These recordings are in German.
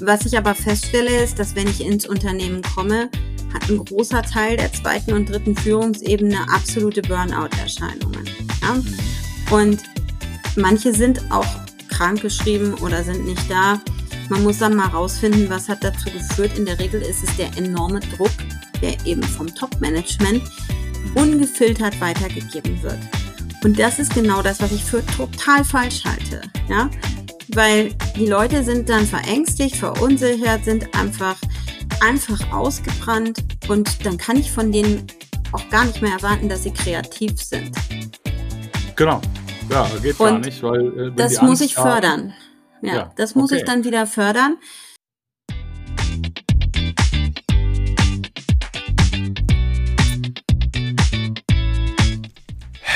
Was ich aber feststelle, ist, dass wenn ich ins Unternehmen komme, hat ein großer Teil der zweiten und dritten Führungsebene absolute Burnout-Erscheinungen. Ja? Und manche sind auch krankgeschrieben oder sind nicht da. Man muss dann mal rausfinden, was hat dazu geführt. In der Regel ist es der enorme Druck, der eben vom Top-Management ungefiltert weitergegeben wird. Und das ist genau das, was ich für total falsch halte. Ja? Weil die Leute sind dann verängstigt, verunsichert, sind einfach, einfach ausgebrannt und dann kann ich von denen auch gar nicht mehr erwarten, dass sie kreativ sind. Genau. Ja, geht und gar nicht, weil äh, das muss ich fördern. Ja, ja, das muss okay. ich dann wieder fördern.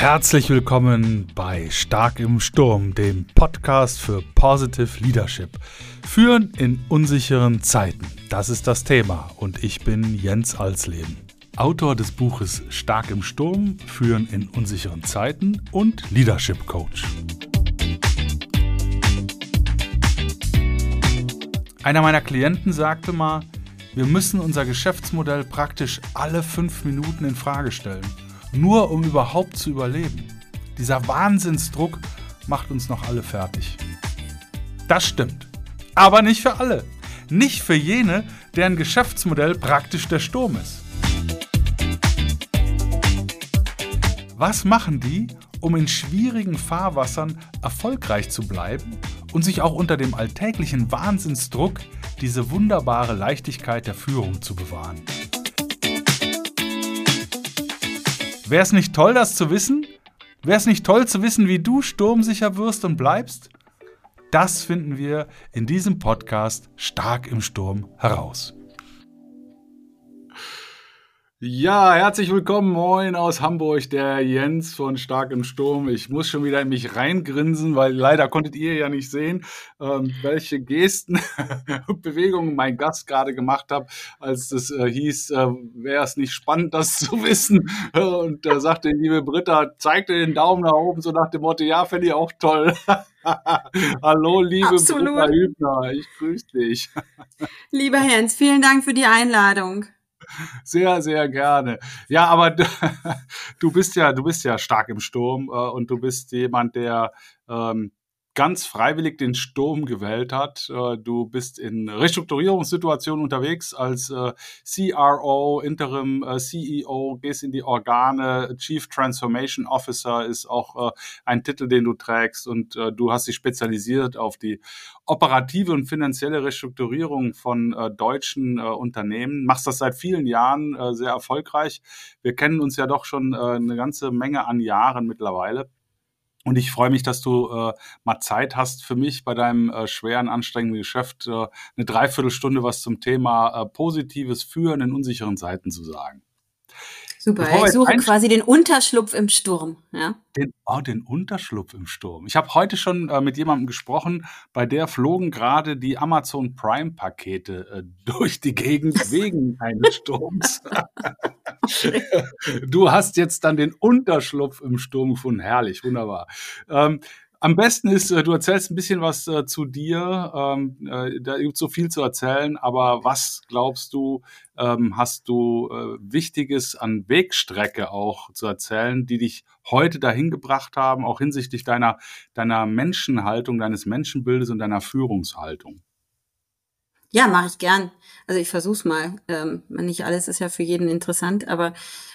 Herzlich willkommen bei Stark im Sturm, dem Podcast für Positive Leadership. Führen in unsicheren Zeiten. Das ist das Thema und ich bin Jens Alsleben. Autor des Buches Stark im Sturm, Führen in unsicheren Zeiten und Leadership Coach. Einer meiner Klienten sagte mal, wir müssen unser Geschäftsmodell praktisch alle fünf Minuten in Frage stellen nur um überhaupt zu überleben. Dieser Wahnsinnsdruck macht uns noch alle fertig. Das stimmt. Aber nicht für alle. Nicht für jene, deren Geschäftsmodell praktisch der Sturm ist. Was machen die, um in schwierigen Fahrwassern erfolgreich zu bleiben und sich auch unter dem alltäglichen Wahnsinnsdruck diese wunderbare Leichtigkeit der Führung zu bewahren? Wäre es nicht toll, das zu wissen? Wäre es nicht toll zu wissen, wie du sturmsicher wirst und bleibst? Das finden wir in diesem Podcast Stark im Sturm heraus. Ja, herzlich willkommen, moin aus Hamburg, der Jens von Stark im Sturm. Ich muss schon wieder in mich reingrinsen, weil leider konntet ihr ja nicht sehen, ähm, welche Gesten und Bewegungen mein Gast gerade gemacht hat, als es äh, hieß, äh, wäre es nicht spannend, das zu wissen. Und da sagte die liebe Britta, zeigte den Daumen nach oben, so nach dem Motto, ja, fände ich auch toll. Hallo, liebe Absolut. Britta Hübner, ich grüße dich. Lieber Jens, vielen Dank für die Einladung. Sehr, sehr gerne. Ja, aber du bist ja, du bist ja stark im Sturm äh, und du bist jemand, der ähm, ganz freiwillig den Sturm gewählt hat. Äh, du bist in Restrukturierungssituationen unterwegs als äh, CRO, Interim äh, CEO, gehst in die Organe. Chief Transformation Officer ist auch ein Titel, den du trägst und du hast dich spezialisiert auf die operative und finanzielle Restrukturierung von deutschen Unternehmen. Machst das seit vielen Jahren sehr erfolgreich. Wir kennen uns ja doch schon eine ganze Menge an Jahren mittlerweile. Und ich freue mich, dass du äh, mal Zeit hast für mich bei deinem äh, schweren, anstrengenden Geschäft, äh, eine Dreiviertelstunde was zum Thema äh, positives Führen in unsicheren Zeiten zu sagen. Super, Bevor ich suche quasi den Unterschlupf im Sturm. Ja? Den, oh, den Unterschlupf im Sturm. Ich habe heute schon äh, mit jemandem gesprochen, bei der flogen gerade die Amazon Prime-Pakete äh, durch die Gegend wegen eines Sturms. du hast jetzt dann den Unterschlupf im Sturm gefunden. Herrlich, wunderbar. Ähm, am besten ist, äh, du erzählst ein bisschen was äh, zu dir. Ähm, äh, da gibt so viel zu erzählen, aber was glaubst du, ähm, hast du Wichtiges an Wegstrecke auch zu erzählen, die dich heute dahin gebracht haben, auch hinsichtlich deiner, deiner Menschenhaltung, deines Menschenbildes und deiner Führungshaltung? Ja, mache ich gern. Also ich versuch's mal. Ähm, nicht alles ist ja für jeden interessant, aber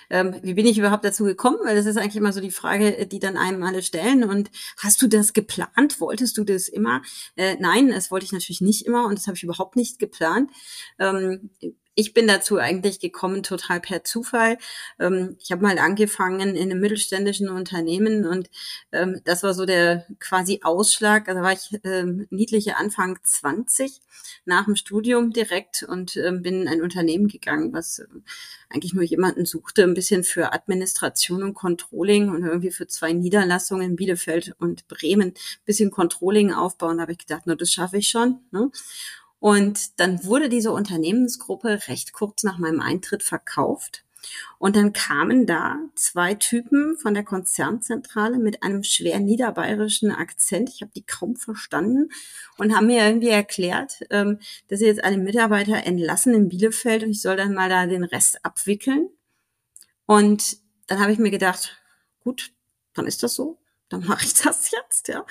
ähm, wie bin ich überhaupt dazu gekommen? Weil das ist eigentlich immer so die Frage, die dann einem alle stellen. Und hast du das geplant? Wolltest du das immer? Äh, nein, das wollte ich natürlich nicht immer und das habe ich überhaupt nicht geplant. Ähm, ich bin dazu eigentlich gekommen total per Zufall. Ähm, ich habe mal angefangen in einem mittelständischen Unternehmen und ähm, das war so der quasi Ausschlag. Also war ich ähm, niedliche Anfang 20 nach dem Studium direkt und ähm, bin in ein Unternehmen gegangen, was äh, eigentlich nur jemanden suchte, ein bisschen für Administration und Controlling und irgendwie für zwei Niederlassungen Bielefeld und Bremen ein bisschen Controlling aufbauen. Da habe ich gedacht, nur das schaffe ich schon. Ne? Und dann wurde diese Unternehmensgruppe recht kurz nach meinem Eintritt verkauft. Und dann kamen da zwei Typen von der Konzernzentrale mit einem schwer niederbayerischen Akzent. Ich habe die kaum verstanden und haben mir irgendwie erklärt, ähm, dass sie jetzt alle Mitarbeiter entlassen in Bielefeld und ich soll dann mal da den Rest abwickeln. Und dann habe ich mir gedacht, gut, dann ist das so, dann mache ich das jetzt, ja.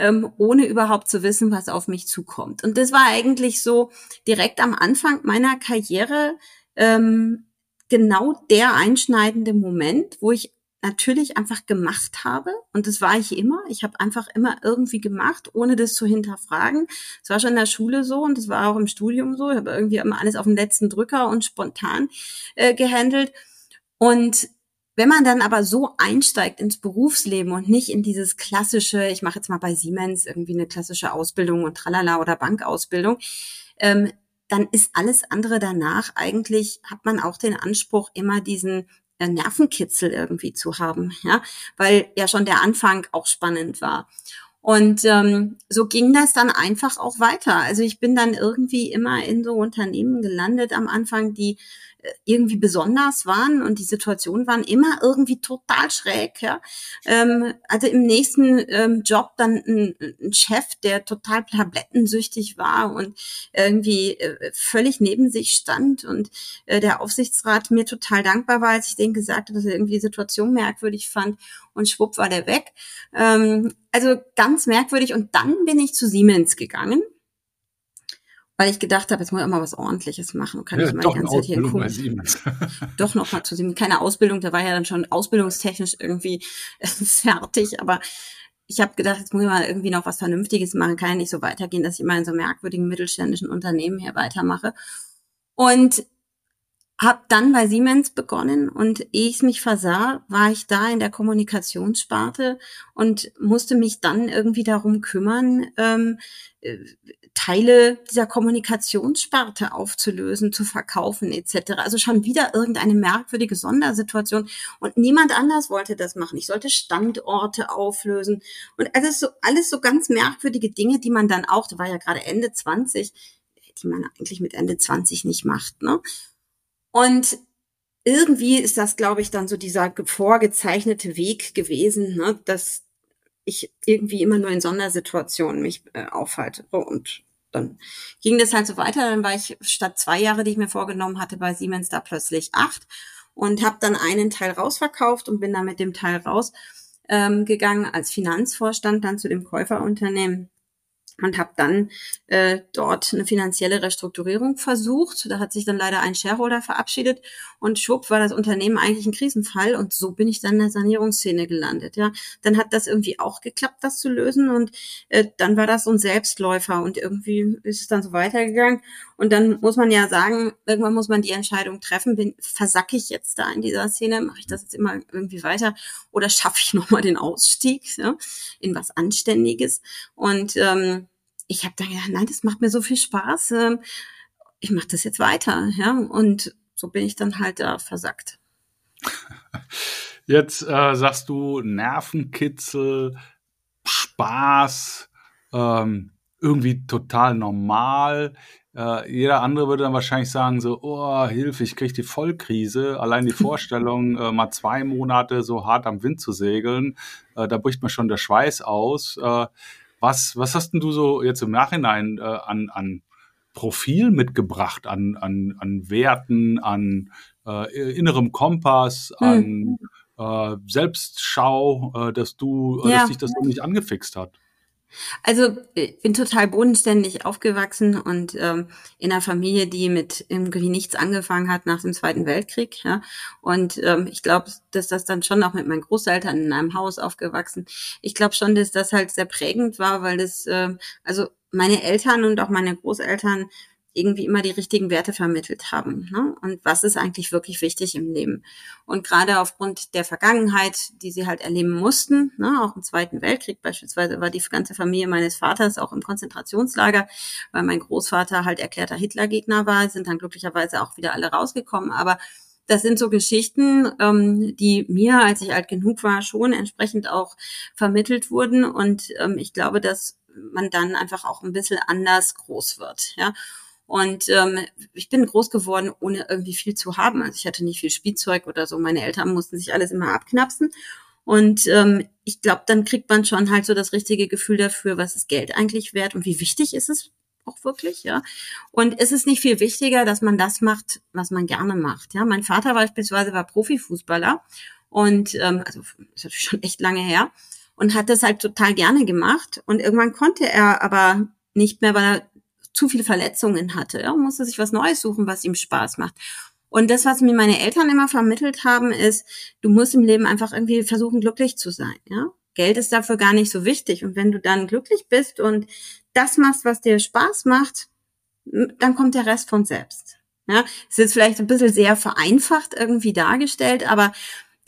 Ähm, ohne überhaupt zu wissen, was auf mich zukommt. Und das war eigentlich so direkt am Anfang meiner Karriere ähm, genau der einschneidende Moment, wo ich natürlich einfach gemacht habe. Und das war ich immer. Ich habe einfach immer irgendwie gemacht, ohne das zu hinterfragen. Es war schon in der Schule so und es war auch im Studium so. Ich habe irgendwie immer alles auf den letzten Drücker und spontan äh, gehandelt. Und wenn man dann aber so einsteigt ins Berufsleben und nicht in dieses klassische, ich mache jetzt mal bei Siemens irgendwie eine klassische Ausbildung und tralala oder Bankausbildung, ähm, dann ist alles andere danach eigentlich, hat man auch den Anspruch, immer diesen äh, Nervenkitzel irgendwie zu haben, ja, weil ja schon der Anfang auch spannend war. Und ähm, so ging das dann einfach auch weiter. Also ich bin dann irgendwie immer in so Unternehmen gelandet am Anfang, die irgendwie besonders waren und die Situationen waren immer irgendwie total schräg. Ja? Ähm, also im nächsten ähm, Job dann ein, ein, Chef, der total tablettensüchtig war und irgendwie äh, völlig neben sich stand und äh, der Aufsichtsrat mir total dankbar war, als ich den gesagt habe, dass er irgendwie die Situation merkwürdig fand und schwupp war der weg. Ähm, also ganz merkwürdig und dann bin ich zu Siemens gegangen weil ich gedacht habe, jetzt muss ich auch mal was Ordentliches machen. Kann ja, ich mal die ganze Zeit hier gucken. doch noch mal zu sehen. Keine Ausbildung, da war ja dann schon ausbildungstechnisch irgendwie fertig, aber ich habe gedacht, jetzt muss ich mal irgendwie noch was Vernünftiges machen. Kann ja nicht so weitergehen, dass ich immer in so merkwürdigen mittelständischen Unternehmen hier weitermache. Und habe dann bei Siemens begonnen und ehe ich mich versah, war ich da in der Kommunikationssparte und musste mich dann irgendwie darum kümmern, ähm, äh, Teile dieser Kommunikationssparte aufzulösen, zu verkaufen etc. Also schon wieder irgendeine merkwürdige Sondersituation und niemand anders wollte das machen. Ich sollte Standorte auflösen und alles so alles so ganz merkwürdige Dinge, die man dann auch, da war ja gerade Ende 20, die man eigentlich mit Ende 20 nicht macht, ne? Und irgendwie ist das, glaube ich, dann so dieser vorgezeichnete Weg gewesen, ne, dass ich irgendwie immer nur in Sondersituationen mich äh, aufhalte. Und dann ging das halt so weiter. Dann war ich statt zwei Jahre, die ich mir vorgenommen hatte, bei Siemens da plötzlich acht und habe dann einen Teil rausverkauft und bin dann mit dem Teil raus ähm, gegangen als Finanzvorstand dann zu dem Käuferunternehmen und habe dann äh, dort eine finanzielle Restrukturierung versucht. Da hat sich dann leider ein Shareholder verabschiedet und schwupp war das Unternehmen eigentlich ein Krisenfall und so bin ich dann in der Sanierungsszene gelandet. Ja, dann hat das irgendwie auch geklappt, das zu lösen und äh, dann war das so ein Selbstläufer und irgendwie ist es dann so weitergegangen und dann muss man ja sagen, irgendwann muss man die Entscheidung treffen, bin versacke ich jetzt da in dieser Szene, mache ich das jetzt immer irgendwie weiter oder schaffe ich nochmal den Ausstieg ja, in was Anständiges und ähm, ich habe dann gedacht, nein, das macht mir so viel Spaß. Ähm, ich mache das jetzt weiter, ja. Und so bin ich dann halt da versackt. Jetzt äh, sagst du Nervenkitzel, Spaß, ähm, irgendwie total normal. Äh, jeder andere würde dann wahrscheinlich sagen so, oh, Hilfe, ich kriege die Vollkrise. Allein die Vorstellung, äh, mal zwei Monate so hart am Wind zu segeln, äh, da bricht mir schon der Schweiß aus. Äh, was, was hast denn du so jetzt im Nachhinein äh, an, an Profil mitgebracht, an, an, an Werten, an äh, innerem Kompass, hm. an äh, Selbstschau, dass du, ja. dass dich das so nicht angefixt hat? Also ich bin total bodenständig aufgewachsen und ähm, in einer Familie, die mit irgendwie nichts angefangen hat nach dem Zweiten Weltkrieg. Ja. Und ähm, ich glaube, dass das dann schon auch mit meinen Großeltern in einem Haus aufgewachsen. Ich glaube schon, dass das halt sehr prägend war, weil das, äh, also meine Eltern und auch meine Großeltern irgendwie immer die richtigen Werte vermittelt haben. Ne? Und was ist eigentlich wirklich wichtig im Leben? Und gerade aufgrund der Vergangenheit, die sie halt erleben mussten, ne? auch im Zweiten Weltkrieg beispielsweise, war die ganze Familie meines Vaters auch im Konzentrationslager, weil mein Großvater halt erklärter Hitlergegner war, sind dann glücklicherweise auch wieder alle rausgekommen. Aber das sind so Geschichten, ähm, die mir, als ich alt genug war, schon entsprechend auch vermittelt wurden. Und ähm, ich glaube, dass man dann einfach auch ein bisschen anders groß wird. Ja. Und ähm, ich bin groß geworden, ohne irgendwie viel zu haben. Also ich hatte nicht viel Spielzeug oder so. Meine Eltern mussten sich alles immer abknapsen. Und ähm, ich glaube, dann kriegt man schon halt so das richtige Gefühl dafür, was ist Geld eigentlich wert und wie wichtig ist es auch wirklich, ja. Und es ist nicht viel wichtiger, dass man das macht, was man gerne macht. Ja, mein Vater beispielsweise war Profifußballer und ähm, also ist natürlich schon echt lange her und hat das halt total gerne gemacht. Und irgendwann konnte er aber nicht mehr, weil er zu viele Verletzungen hatte. Er musste sich was Neues suchen, was ihm Spaß macht. Und das, was mir meine Eltern immer vermittelt haben, ist, du musst im Leben einfach irgendwie versuchen, glücklich zu sein. Ja? Geld ist dafür gar nicht so wichtig. Und wenn du dann glücklich bist und das machst, was dir Spaß macht, dann kommt der Rest von selbst. Ja, es ist vielleicht ein bisschen sehr vereinfacht irgendwie dargestellt, aber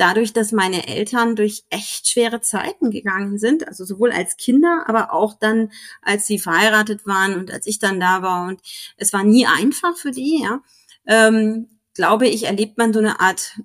dadurch, dass meine Eltern durch echt schwere Zeiten gegangen sind, also sowohl als Kinder, aber auch dann, als sie verheiratet waren und als ich dann da war. Und es war nie einfach für die, ja, ähm, glaube ich, erlebt man so eine Art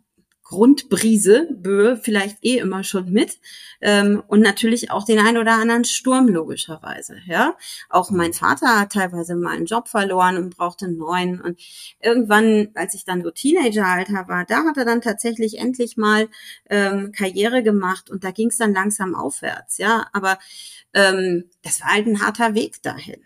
Grundbrise, Böe vielleicht eh immer schon mit ähm, und natürlich auch den ein oder anderen Sturm logischerweise. Ja, auch mein Vater hat teilweise mal einen Job verloren und brauchte einen neuen und irgendwann, als ich dann so Teenageralter war, da hat er dann tatsächlich endlich mal ähm, Karriere gemacht und da ging es dann langsam aufwärts. Ja, aber ähm, das war halt ein harter Weg dahin.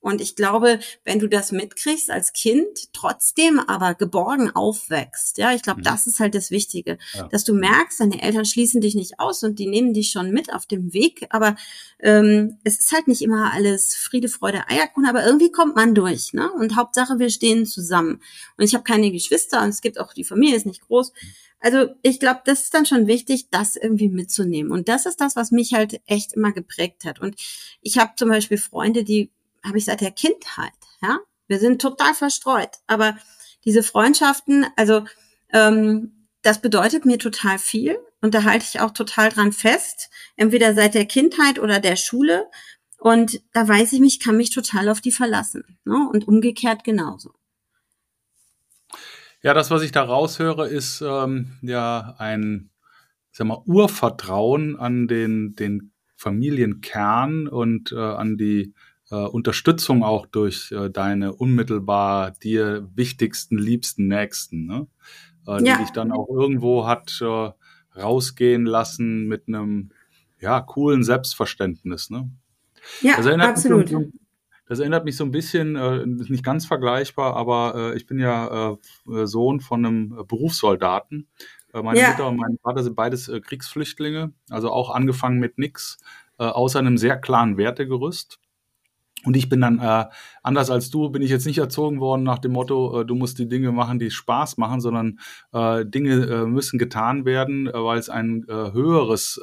Und ich glaube, wenn du das mitkriegst als Kind, trotzdem aber geborgen aufwächst, ja, ich glaube, mhm. das ist halt das Wichtige, ja. dass du merkst, deine Eltern schließen dich nicht aus und die nehmen dich schon mit auf dem Weg, aber ähm, es ist halt nicht immer alles Friede, Freude, Eierkuchen, aber irgendwie kommt man durch, ne? Und Hauptsache, wir stehen zusammen. Und ich habe keine Geschwister und es gibt auch die Familie ist nicht groß. Also ich glaube, das ist dann schon wichtig, das irgendwie mitzunehmen. Und das ist das, was mich halt echt immer geprägt hat. Und ich habe zum Beispiel Freunde, die habe ich seit der Kindheit. Ja, wir sind total verstreut, aber diese Freundschaften, also ähm, das bedeutet mir total viel und da halte ich auch total dran fest, entweder seit der Kindheit oder der Schule. Und da weiß ich mich, kann mich total auf die verlassen. Ne? Und umgekehrt genauso. Ja, das, was ich da raushöre, ist ähm, ja ein sag mal, Urvertrauen an den, den Familienkern und äh, an die äh, Unterstützung auch durch äh, deine unmittelbar dir wichtigsten, liebsten Nächsten, ne? äh, ja. die dich dann auch irgendwo hat äh, rausgehen lassen mit einem ja coolen Selbstverständnis. Ne? Ja, das absolut. So, das erinnert mich so ein bisschen, äh, nicht ganz vergleichbar, aber äh, ich bin ja äh, Sohn von einem Berufssoldaten. Äh, meine ja. Mutter und mein Vater sind beides äh, Kriegsflüchtlinge, also auch angefangen mit nix, äh, außer einem sehr klaren Wertegerüst. Und ich bin dann, äh, anders als du, bin ich jetzt nicht erzogen worden nach dem Motto, äh, du musst die Dinge machen, die Spaß machen, sondern äh, Dinge äh, müssen getan werden, äh, weil es ein äh, höheres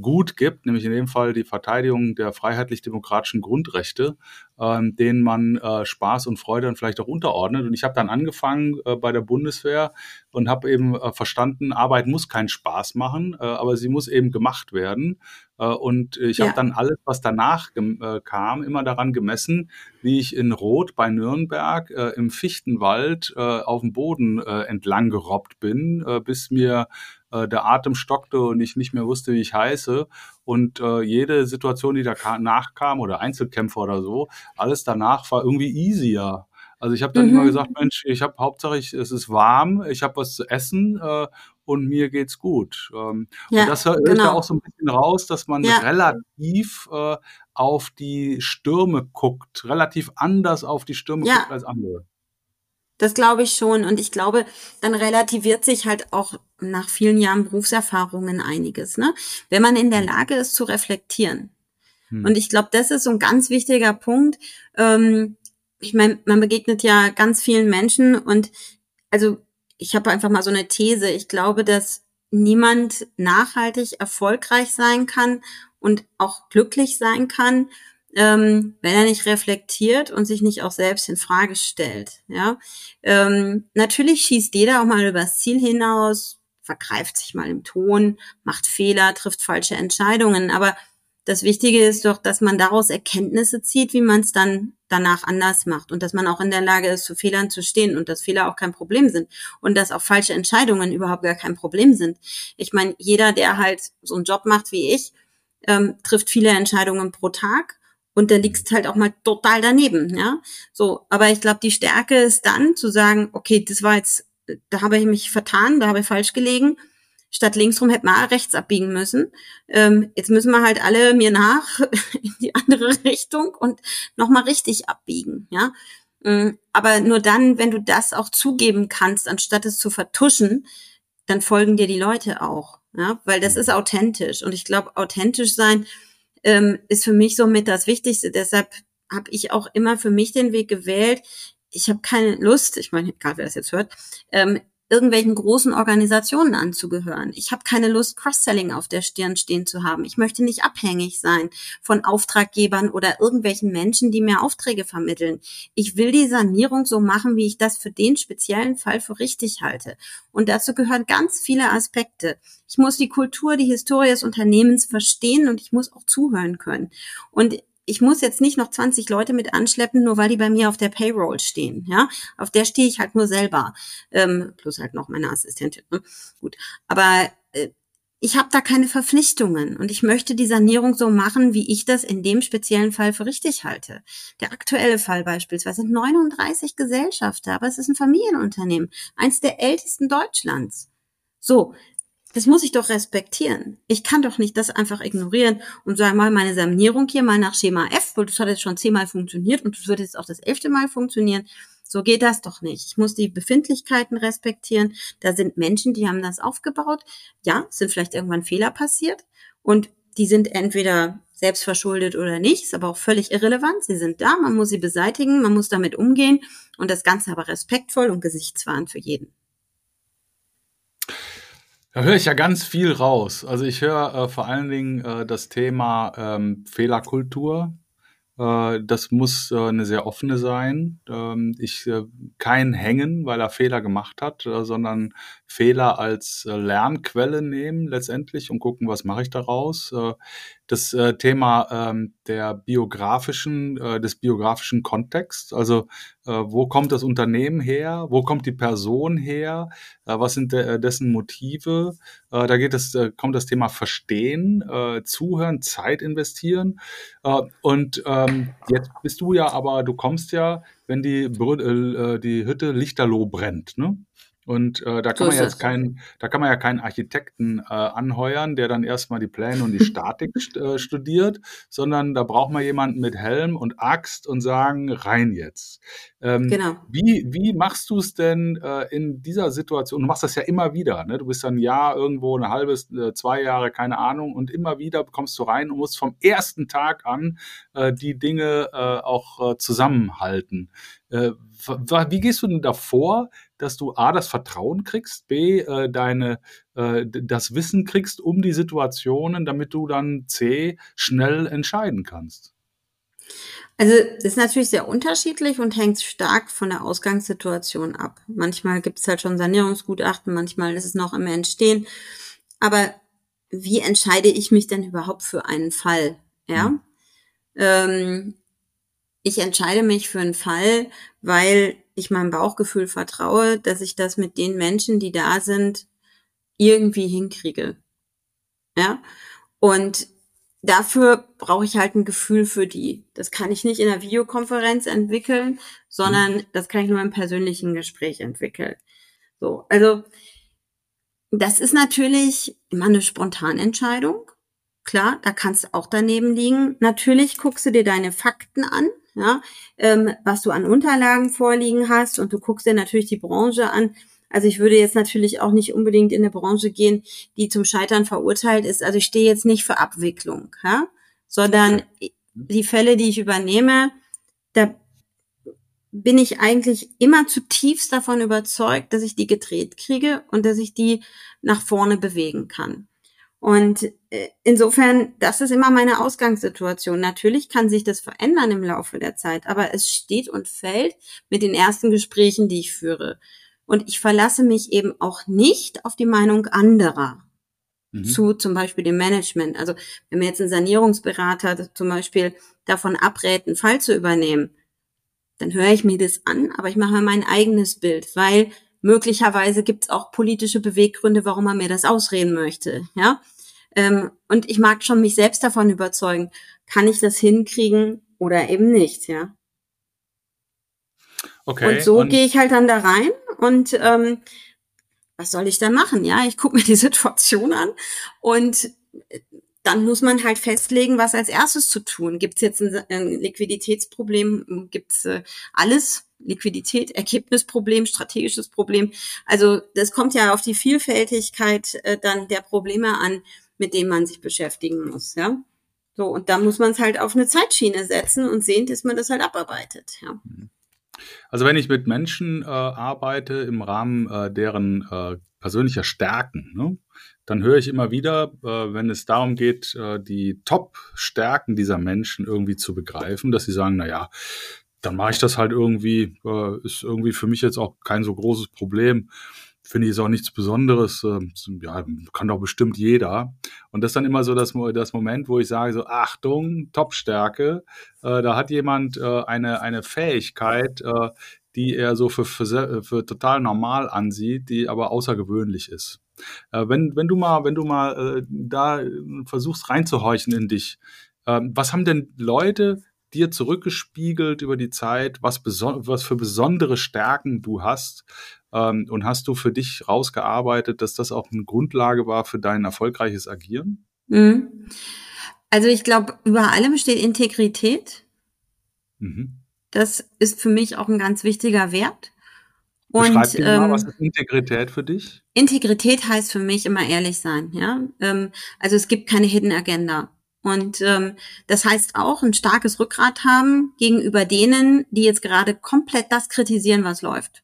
Gut gibt, nämlich in dem Fall die Verteidigung der freiheitlich-demokratischen Grundrechte, ähm, denen man äh, Spaß und Freude dann vielleicht auch unterordnet. Und ich habe dann angefangen äh, bei der Bundeswehr und habe eben äh, verstanden, Arbeit muss keinen Spaß machen, aber sie muss eben gemacht werden. Äh, und ich ja. habe dann alles, was danach äh, kam, immer daran gemessen, wie ich in Rot bei Nürnberg im Fichtenwald auf dem Boden entlang gerobbt bin, bis mir äh, der Atem stockte und ich nicht mehr wusste, wie ich heiße. Und äh, jede Situation, die da nachkam oder Einzelkämpfer oder so, alles danach war irgendwie easier. Also ich habe dann mhm. immer gesagt, Mensch, ich habe Hauptsache, ich, es ist warm, ich habe was zu essen äh, und mir geht's gut. Ähm, ja, und das hört genau. da auch so ein bisschen raus, dass man ja. relativ äh, auf die Stürme guckt, relativ anders auf die Stürme ja. guckt als andere. Das glaube ich schon. Und ich glaube, dann relativiert sich halt auch nach vielen Jahren Berufserfahrungen einiges, ne? Wenn man in der hm. Lage ist zu reflektieren. Hm. Und ich glaube, das ist so ein ganz wichtiger Punkt. Ähm, ich meine, man begegnet ja ganz vielen Menschen und also ich habe einfach mal so eine These. Ich glaube, dass niemand nachhaltig erfolgreich sein kann und auch glücklich sein kann, ähm, wenn er nicht reflektiert und sich nicht auch selbst in Frage stellt. Ja, ähm, natürlich schießt jeder auch mal übers Ziel hinaus, vergreift sich mal im Ton, macht Fehler, trifft falsche Entscheidungen. Aber das Wichtige ist doch, dass man daraus Erkenntnisse zieht, wie man es dann danach anders macht und dass man auch in der Lage ist, zu Fehlern zu stehen und dass Fehler auch kein Problem sind und dass auch falsche Entscheidungen überhaupt gar kein Problem sind. Ich meine, jeder, der halt so einen Job macht wie ich, ähm, trifft viele Entscheidungen pro Tag und da liegst halt auch mal total daneben, ja. So, aber ich glaube, die Stärke ist dann zu sagen, okay, das war jetzt, da habe ich mich vertan, da habe ich falsch gelegen. Statt linksrum hätte man rechts abbiegen müssen. Ähm, jetzt müssen wir halt alle mir nach in die andere Richtung und nochmal richtig abbiegen, ja. Mm, aber nur dann, wenn du das auch zugeben kannst, anstatt es zu vertuschen, dann folgen dir die Leute auch, ja, weil das ist authentisch. Und ich glaube, authentisch sein ähm, ist für mich somit das Wichtigste. Deshalb habe ich auch immer für mich den Weg gewählt. Ich habe keine Lust, ich meine, egal wer das jetzt hört, ähm, irgendwelchen großen Organisationen anzugehören. Ich habe keine Lust, Cross-Selling auf der Stirn stehen zu haben. Ich möchte nicht abhängig sein von Auftraggebern oder irgendwelchen Menschen, die mir Aufträge vermitteln. Ich will die Sanierung so machen, wie ich das für den speziellen Fall für richtig halte. Und dazu gehören ganz viele Aspekte. Ich muss die Kultur, die Historie des Unternehmens verstehen und ich muss auch zuhören können. Und ich muss jetzt nicht noch 20 Leute mit anschleppen, nur weil die bei mir auf der Payroll stehen. Ja, auf der stehe ich halt nur selber, ähm, plus halt noch meine Assistentin. Ne? Gut, aber äh, ich habe da keine Verpflichtungen und ich möchte die Sanierung so machen, wie ich das in dem speziellen Fall für richtig halte. Der aktuelle Fall beispielsweise sind 39 Gesellschafter, aber es ist ein Familienunternehmen, eins der ältesten Deutschlands. So, das muss ich doch respektieren. Ich kann doch nicht das einfach ignorieren und sagen mal meine Sanierung hier mal nach Schema F, weil das hat jetzt schon zehnmal funktioniert und es wird jetzt auch das elfte Mal funktionieren. So geht das doch nicht. Ich muss die Befindlichkeiten respektieren. Da sind Menschen, die haben das aufgebaut. Ja, sind vielleicht irgendwann Fehler passiert und die sind entweder selbst verschuldet oder nicht, ist aber auch völlig irrelevant. Sie sind da, man muss sie beseitigen, man muss damit umgehen und das Ganze aber respektvoll und gesichtswahrend für jeden. Da höre ich ja ganz viel raus. Also ich höre äh, vor allen Dingen äh, das Thema ähm, Fehlerkultur. Äh, das muss äh, eine sehr offene sein. Ähm, ich äh, kein Hängen, weil er Fehler gemacht hat, sondern Fehler als Lernquelle nehmen letztendlich und gucken, was mache ich daraus. Das Thema ähm, der biografischen, äh, des biografischen Kontexts, also äh, wo kommt das Unternehmen her, wo kommt die Person her, äh, was sind de äh, dessen Motive, äh, da geht es, äh, kommt das Thema Verstehen, äh, Zuhören, Zeit investieren. Äh, und ähm, jetzt bist du ja, aber du kommst ja, wenn die, Brü äh, die Hütte lichterloh brennt, ne? Und äh, da kann so man jetzt keinen, da kann man ja keinen Architekten äh, anheuern, der dann erstmal die Pläne und die Statik äh, studiert, sondern da braucht man jemanden mit Helm und Axt und sagen, rein jetzt. Ähm, genau. Wie, wie machst du es denn äh, in dieser Situation? Du machst das ja immer wieder, ne? Du bist dann ein Jahr irgendwo, ein halbes, äh, zwei Jahre, keine Ahnung, und immer wieder kommst du rein und musst vom ersten Tag an äh, die Dinge äh, auch äh, zusammenhalten. Äh, wie gehst du denn davor, dass du A, das Vertrauen kriegst, B, äh, deine, äh, das Wissen kriegst um die Situationen, damit du dann C, schnell entscheiden kannst? Also das ist natürlich sehr unterschiedlich und hängt stark von der Ausgangssituation ab. Manchmal gibt es halt schon Sanierungsgutachten, manchmal ist es noch im Entstehen. Aber wie entscheide ich mich denn überhaupt für einen Fall? Ja. Mhm. Ähm, ich entscheide mich für einen Fall, weil ich meinem Bauchgefühl vertraue, dass ich das mit den Menschen, die da sind, irgendwie hinkriege. Ja. Und dafür brauche ich halt ein Gefühl für die. Das kann ich nicht in einer Videokonferenz entwickeln, sondern mhm. das kann ich nur im persönlichen Gespräch entwickeln. So. Also, das ist natürlich immer eine Spontanentscheidung. Klar, da kannst du auch daneben liegen. Natürlich guckst du dir deine Fakten an ja, ähm, was du an Unterlagen vorliegen hast und du guckst dir natürlich die Branche an. Also ich würde jetzt natürlich auch nicht unbedingt in eine Branche gehen, die zum Scheitern verurteilt ist. Also ich stehe jetzt nicht für Abwicklung, ja, sondern die Fälle, die ich übernehme, da bin ich eigentlich immer zutiefst davon überzeugt, dass ich die gedreht kriege und dass ich die nach vorne bewegen kann. Und äh, insofern, das ist immer meine Ausgangssituation. Natürlich kann sich das verändern im Laufe der Zeit, aber es steht und fällt mit den ersten Gesprächen, die ich führe. Und ich verlasse mich eben auch nicht auf die Meinung anderer mhm. zu zum Beispiel dem Management. Also wenn mir jetzt ein Sanierungsberater zum Beispiel davon abrät, einen Fall zu übernehmen, dann höre ich mir das an, aber ich mache mir mein eigenes Bild, weil möglicherweise gibt es auch politische Beweggründe, warum er mir das ausreden möchte. Ja, ähm, und ich mag schon mich selbst davon überzeugen, kann ich das hinkriegen, oder eben nicht, ja. Okay. Und so gehe ich halt dann da rein und ähm, was soll ich da machen? Ja, ich gucke mir die Situation an und dann muss man halt festlegen, was als erstes zu tun. Gibt es jetzt ein, ein Liquiditätsproblem? Gibt es äh, alles? Liquidität, Ergebnisproblem, strategisches Problem. Also das kommt ja auf die Vielfältigkeit äh, dann der Probleme an, mit denen man sich beschäftigen muss. Ja. So, und da muss man es halt auf eine Zeitschiene setzen und sehen, dass man das halt abarbeitet. Ja. Also wenn ich mit Menschen äh, arbeite im Rahmen äh, deren äh, persönlicher Stärken, ne, dann höre ich immer wieder, äh, wenn es darum geht, äh, die Top-Stärken dieser Menschen irgendwie zu begreifen, dass sie sagen, na ja, dann mache ich das halt irgendwie, äh, ist irgendwie für mich jetzt auch kein so großes Problem. Finde ich ist auch nichts Besonderes. Äh, ja, kann doch bestimmt jeder. Und das ist dann immer so das, das Moment, wo ich sage so, Achtung, Top-Stärke. Äh, da hat jemand äh, eine, eine Fähigkeit, äh, die er so für, für, für total normal ansieht, die aber außergewöhnlich ist. Äh, wenn, wenn du mal, wenn du mal da versuchst reinzuhorchen in dich, äh, was haben denn Leute dir zurückgespiegelt über die Zeit, was, was für besondere Stärken du hast? Ähm, und hast du für dich rausgearbeitet, dass das auch eine Grundlage war für dein erfolgreiches Agieren? Mhm. Also ich glaube, über allem steht Integrität. Mhm. Das ist für mich auch ein ganz wichtiger Wert. Und, Beschreib ähm, mal, was ist Integrität für dich? Integrität heißt für mich immer ehrlich sein, ja. Ähm, also es gibt keine Hidden Agenda. Und ähm, das heißt auch ein starkes Rückgrat haben gegenüber denen, die jetzt gerade komplett das kritisieren, was läuft.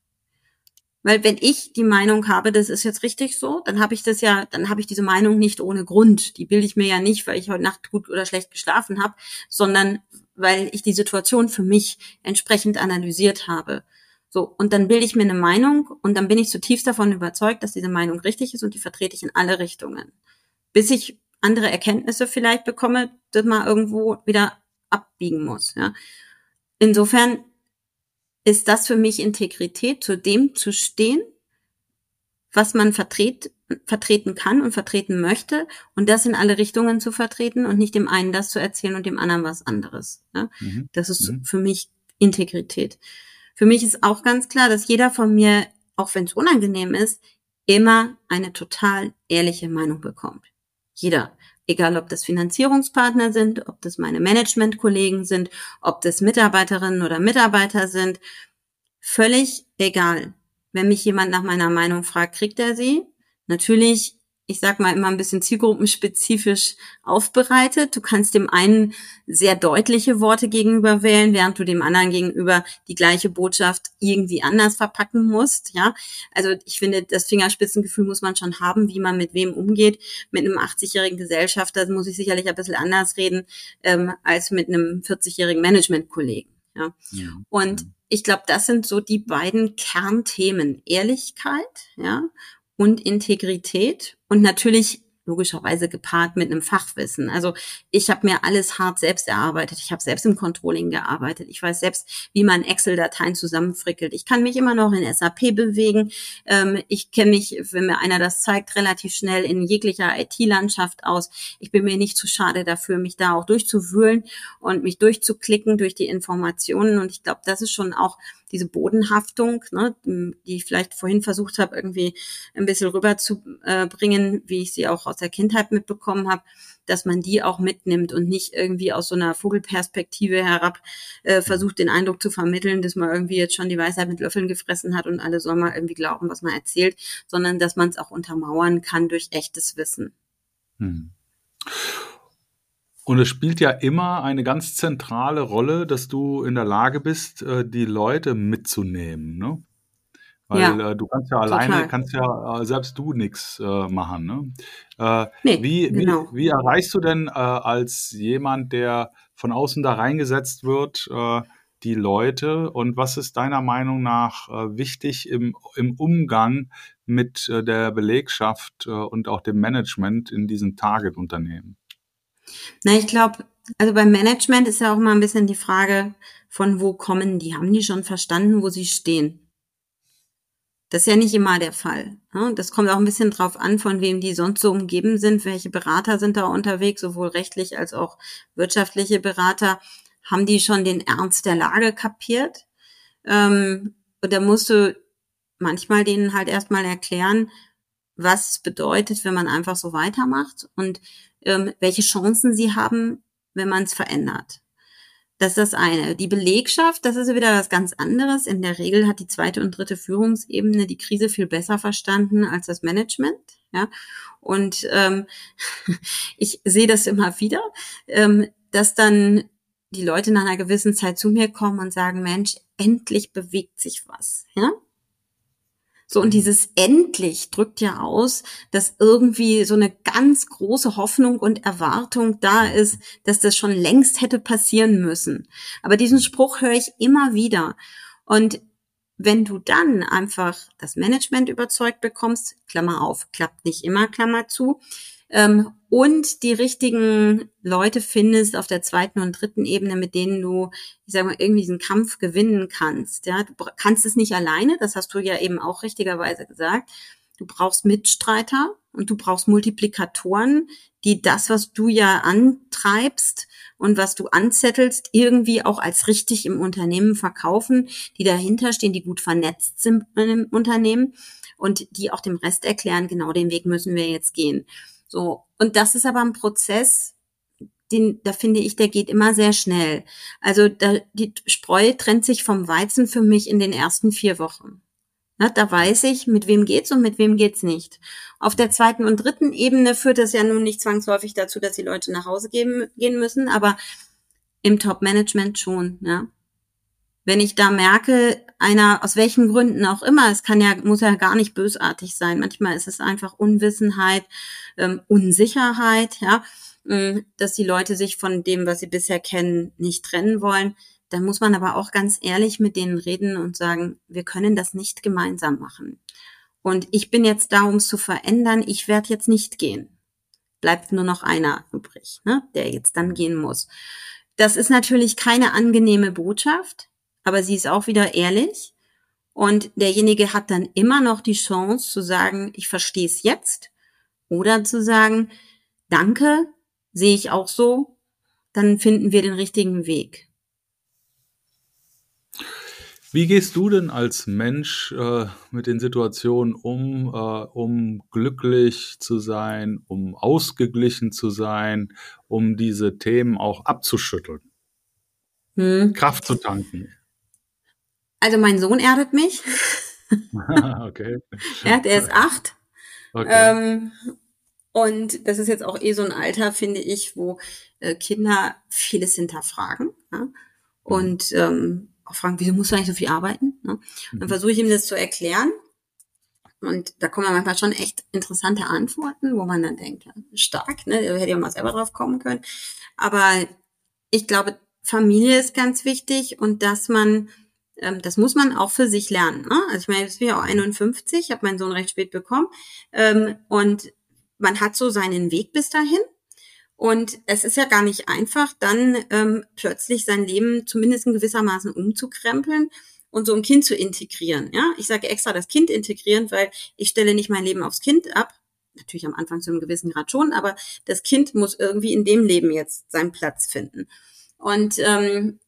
Weil wenn ich die Meinung habe, das ist jetzt richtig so, dann habe ich das ja, dann habe ich diese Meinung nicht ohne Grund. Die bilde ich mir ja nicht, weil ich heute Nacht gut oder schlecht geschlafen habe, sondern weil ich die Situation für mich entsprechend analysiert habe. So, und dann bilde ich mir eine Meinung und dann bin ich zutiefst davon überzeugt, dass diese Meinung richtig ist und die vertrete ich in alle Richtungen. Bis ich andere Erkenntnisse vielleicht bekomme, dass man irgendwo wieder abbiegen muss. Ja. Insofern ist das für mich Integrität, zu dem zu stehen, was man vertret, vertreten kann und vertreten möchte und das in alle Richtungen zu vertreten und nicht dem einen das zu erzählen und dem anderen was anderes. Ja? Mhm. Das ist mhm. für mich Integrität. Für mich ist auch ganz klar, dass jeder von mir, auch wenn es unangenehm ist, immer eine total ehrliche Meinung bekommt. Jeder. Egal, ob das Finanzierungspartner sind, ob das meine Managementkollegen sind, ob das Mitarbeiterinnen oder Mitarbeiter sind. Völlig egal. Wenn mich jemand nach meiner Meinung fragt, kriegt er sie. Natürlich ich sag mal, immer ein bisschen zielgruppenspezifisch aufbereitet. Du kannst dem einen sehr deutliche Worte gegenüber wählen, während du dem anderen gegenüber die gleiche Botschaft irgendwie anders verpacken musst. Ja, also ich finde, das Fingerspitzengefühl muss man schon haben, wie man mit wem umgeht. Mit einem 80-jährigen Gesellschafter muss ich sicherlich ein bisschen anders reden ähm, als mit einem 40-jährigen Managementkollegen. Ja. ja. Und ich glaube, das sind so die beiden Kernthemen. Ehrlichkeit, ja, und Integrität und natürlich logischerweise gepaart mit einem Fachwissen. Also ich habe mir alles hart selbst erarbeitet. Ich habe selbst im Controlling gearbeitet. Ich weiß selbst, wie man Excel-Dateien zusammenfrickelt. Ich kann mich immer noch in SAP bewegen. Ähm, ich kenne mich, wenn mir einer das zeigt, relativ schnell in jeglicher IT-Landschaft aus. Ich bin mir nicht zu schade dafür, mich da auch durchzuwühlen und mich durchzuklicken durch die Informationen. Und ich glaube, das ist schon auch diese Bodenhaftung, ne, die ich vielleicht vorhin versucht habe, irgendwie ein bisschen rüberzubringen, wie ich sie auch aus der Kindheit mitbekommen habe, dass man die auch mitnimmt und nicht irgendwie aus so einer Vogelperspektive herab äh, versucht, den Eindruck zu vermitteln, dass man irgendwie jetzt schon die Weisheit mit Löffeln gefressen hat und alle sollen mal irgendwie glauben, was man erzählt, sondern dass man es auch untermauern kann durch echtes Wissen. Hm. Und es spielt ja immer eine ganz zentrale Rolle, dass du in der Lage bist, äh, die Leute mitzunehmen. Ne? Weil ja, äh, du kannst ja alleine, total. kannst ja äh, selbst du nichts äh, machen. Ne? Nee, wie, genau. wie, wie, erreichst du denn als jemand, der von außen da reingesetzt wird, die Leute? Und was ist deiner Meinung nach wichtig im, im Umgang mit der Belegschaft und auch dem Management in diesen Target-Unternehmen? Na, ich glaube, also beim Management ist ja auch mal ein bisschen die Frage, von wo kommen die? Haben die schon verstanden, wo sie stehen? Das ist ja nicht immer der Fall. Ne? Das kommt auch ein bisschen drauf an, von wem die sonst so umgeben sind, welche Berater sind da unterwegs, sowohl rechtlich als auch wirtschaftliche Berater. haben die schon den Ernst der Lage kapiert? Ähm, und da musst du manchmal denen halt erstmal erklären, was es bedeutet, wenn man einfach so weitermacht und ähm, welche Chancen sie haben, wenn man es verändert. Das ist das eine. Die Belegschaft, das ist wieder was ganz anderes. In der Regel hat die zweite und dritte Führungsebene die Krise viel besser verstanden als das Management. Ja, und ähm, ich sehe das immer wieder, ähm, dass dann die Leute nach einer gewissen Zeit zu mir kommen und sagen, Mensch, endlich bewegt sich was. Ja, so, und mhm. dieses endlich drückt ja aus, dass irgendwie so eine ganz große Hoffnung und Erwartung da ist, dass das schon längst hätte passieren müssen. Aber diesen Spruch höre ich immer wieder. Und wenn du dann einfach das Management überzeugt bekommst, Klammer auf, klappt nicht immer, Klammer zu, ähm, und die richtigen Leute findest auf der zweiten und dritten Ebene, mit denen du, ich sag mal, irgendwie diesen Kampf gewinnen kannst. Ja, du kannst es nicht alleine, das hast du ja eben auch richtigerweise gesagt. Du brauchst Mitstreiter und du brauchst Multiplikatoren, die das, was du ja antreibst und was du anzettelst, irgendwie auch als richtig im Unternehmen verkaufen, die dahinter stehen, die gut vernetzt sind im Unternehmen und die auch dem Rest erklären, genau den Weg müssen wir jetzt gehen. So. Und das ist aber ein Prozess, den, da finde ich, der geht immer sehr schnell. Also da, die Spreu trennt sich vom Weizen für mich in den ersten vier Wochen. Ja, da weiß ich, mit wem geht's und mit wem geht's nicht. Auf der zweiten und dritten Ebene führt das ja nun nicht zwangsläufig dazu, dass die Leute nach Hause gehen, gehen müssen, aber im Top-Management schon, ja. Wenn ich da merke, einer, aus welchen Gründen auch immer, es kann ja, muss ja gar nicht bösartig sein. Manchmal ist es einfach Unwissenheit, ähm, Unsicherheit, ja, äh, dass die Leute sich von dem, was sie bisher kennen, nicht trennen wollen. Da muss man aber auch ganz ehrlich mit denen reden und sagen, wir können das nicht gemeinsam machen. Und ich bin jetzt da, um es zu verändern. Ich werde jetzt nicht gehen. Bleibt nur noch einer übrig, ne, der jetzt dann gehen muss. Das ist natürlich keine angenehme Botschaft aber sie ist auch wieder ehrlich. Und derjenige hat dann immer noch die Chance zu sagen, ich verstehe es jetzt. Oder zu sagen, danke, sehe ich auch so, dann finden wir den richtigen Weg. Wie gehst du denn als Mensch äh, mit den Situationen um, äh, um glücklich zu sein, um ausgeglichen zu sein, um diese Themen auch abzuschütteln? Hm. Kraft zu tanken. Also mein Sohn erdet mich. okay. ja, der ist acht. Okay. Ähm, und das ist jetzt auch eh so ein Alter, finde ich, wo äh, Kinder vieles hinterfragen. Ja? Und ähm, auch fragen, wieso musst du eigentlich so viel arbeiten? Ne? Dann mhm. versuche ich ihm das zu erklären. Und da kommen manchmal schon echt interessante Antworten, wo man dann denkt, ja, stark, ne? Da hätte ja mal selber drauf kommen können. Aber ich glaube, Familie ist ganz wichtig und dass man ähm, das muss man auch für sich lernen. Ne? Also ich meine, jetzt bin ich auch 51, ich habe meinen Sohn recht spät bekommen ähm, und man hat so seinen Weg bis dahin. Und es ist ja gar nicht einfach, dann ähm, plötzlich sein Leben zumindest in gewissermaßen umzukrempeln und so ein Kind zu integrieren. Ja, ich sage extra das Kind integrieren, weil ich stelle nicht mein Leben aufs Kind ab. Natürlich am Anfang zu einem gewissen Grad schon, aber das Kind muss irgendwie in dem Leben jetzt seinen Platz finden. Und ähm,